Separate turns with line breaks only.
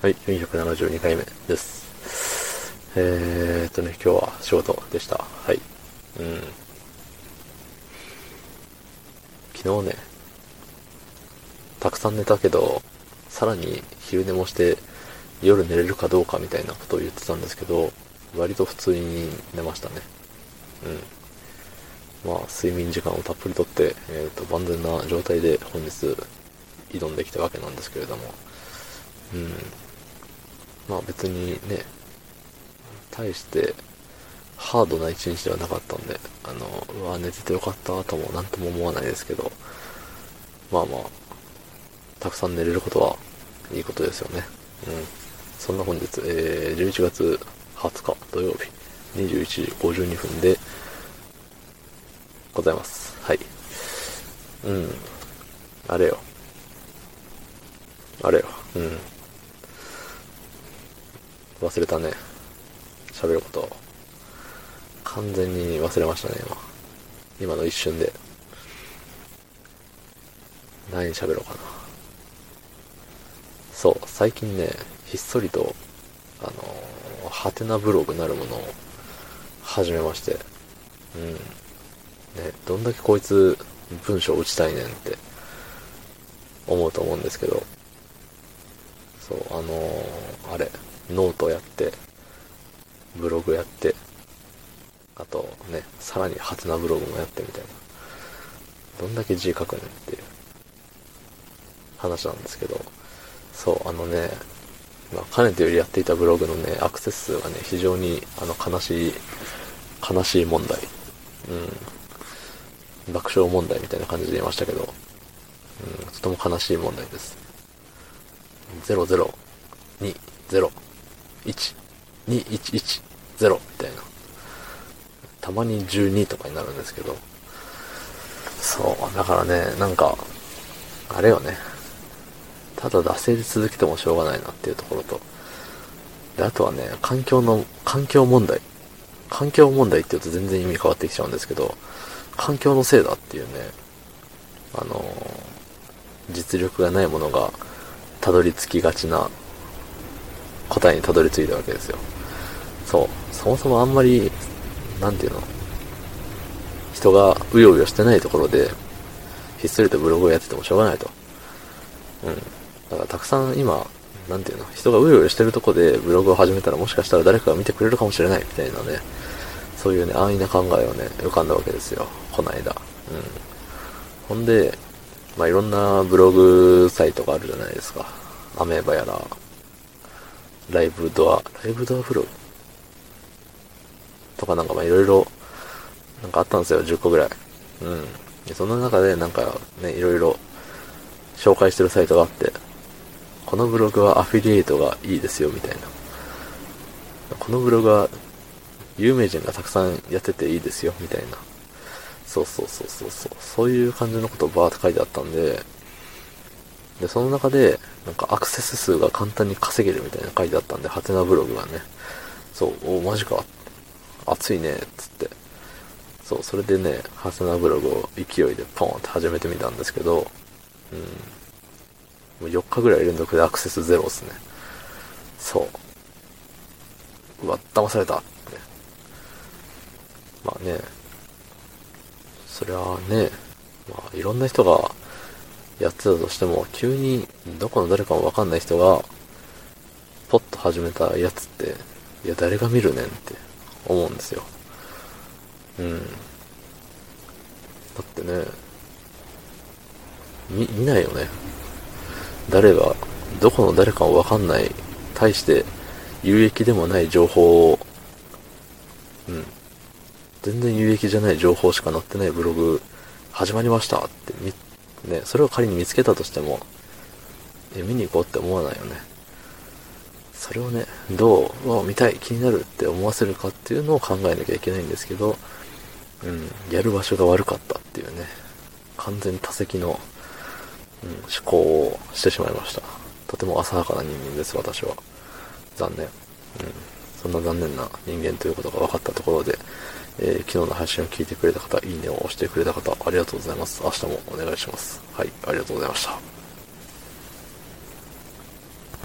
はい、472回目です。えーっとね、今日は仕事でした。はい。うん。昨日ね、たくさん寝たけど、さらに昼寝もして夜寝れるかどうかみたいなことを言ってたんですけど、割と普通に寝ましたね。うん。まあ、睡眠時間をたっぷりとって、えーっと、万全な状態で本日挑んできたわけなんですけれども、うん。まあ別にね、大してハードな一日ではなかったんで、あの、うわ、寝ててよかったともなんとも思わないですけど、まあまあ、たくさん寝れることはいいことですよね。うん。そんな本日、えー、11月20日土曜日、21時52分でございます。はい。うん。あれよ。あれよ。うん。忘れたね。喋ること。完全に忘れましたね、今。今の一瞬で。何喋ろうかな。そう、最近ね、ひっそりと、あのー、ハテナブログなるものを始めまして。うん。ね、どんだけこいつ文章打ちたいねんって思うと思うんですけど、そう、あのー、あれ、ノートやって、ブログやって、あとね、さらにはてなブログもやってみたいな。どんだけ字書くねんっていう話なんですけど、そう、あのね、まあ、かねてよりやっていたブログのね、アクセス数がね、非常に、あの、悲しい、悲しい問題。うん。爆笑問題みたいな感じで言いましたけど、うん、とても悲しい問題です。00、2、0、1、2、1、1、0みたいな。たまに12とかになるんですけど、そう、だからね、なんか、あれよね、ただ惰性で続けてもしょうがないなっていうところと、で、あとはね、環境の、環境問題。環境問題って言うと全然意味変わってきちゃうんですけど、環境のせいだっていうね、あの、実力がないものがたどり着きがちな答えにたどり着いたわけですよ。そう。そもそもあんまり、なんていうの？人がうようよしてないところで、ひっそりとブログをやっててもしょうがないと。うん。だからたくさん今、なんていうの？人がうようよしてるとこでブログを始めたらもしかしたら誰かが見てくれるかもしれないみたいなね、そういうね、安易な考えをね、浮かんだわけですよ。この間。うん。ほんで、まあ、いろんなブログサイトがあるじゃないですか。アメーバやら、ライブドア、ライブドアブログとかなんかまあいろいろ、なんかあったんですよ、10個ぐらい。うん。でその中でなんかね、いろいろ紹介してるサイトがあって、このブログはアフィリエイトがいいですよ、みたいな。このブログは有名人がたくさんやってていいですよ、みたいな。そうそうそうそうそう。そういう感じのことをバーって書いてあったんで、で、その中で、なんかアクセス数が簡単に稼げるみたいな書いてあったんで、ハテナブログがね。そう、おマジか。熱いね、つって。そう、それでね、ハテナブログを勢いでポンって始めてみたんですけど、うん。もう4日ぐらい連続でアクセスゼロですね。そう。うわ、騙されたって。まあね、そりゃあね、まあいろんな人がやってたとしても、急にどこの誰かもわかんない人が、ポッと始めたやつって、いや誰が見るねんって思うんですよ。うん。だってね、見、見ないよね。誰が、どこの誰かもわかんない、対して有益でもない情報を、うん。全然有益じゃない情報しか載ってないブログ、始まりましたってみ、ね、それを仮に見つけたとしても、え、見に行こうって思わないよね。それをね、どう、見たい、気になるって思わせるかっていうのを考えなきゃいけないんですけど、うん、やる場所が悪かったっていうね、完全に多席の、うん、思考をしてしまいました。とても浅はかな人間です、私は。残念。うん。そんな残念な人間ということが分かったところで、えー昨日の配信を聞いてくれた方、いいねを押してくれた方、ありがとうございます。明日もお願いします。はい、ありがとうございました。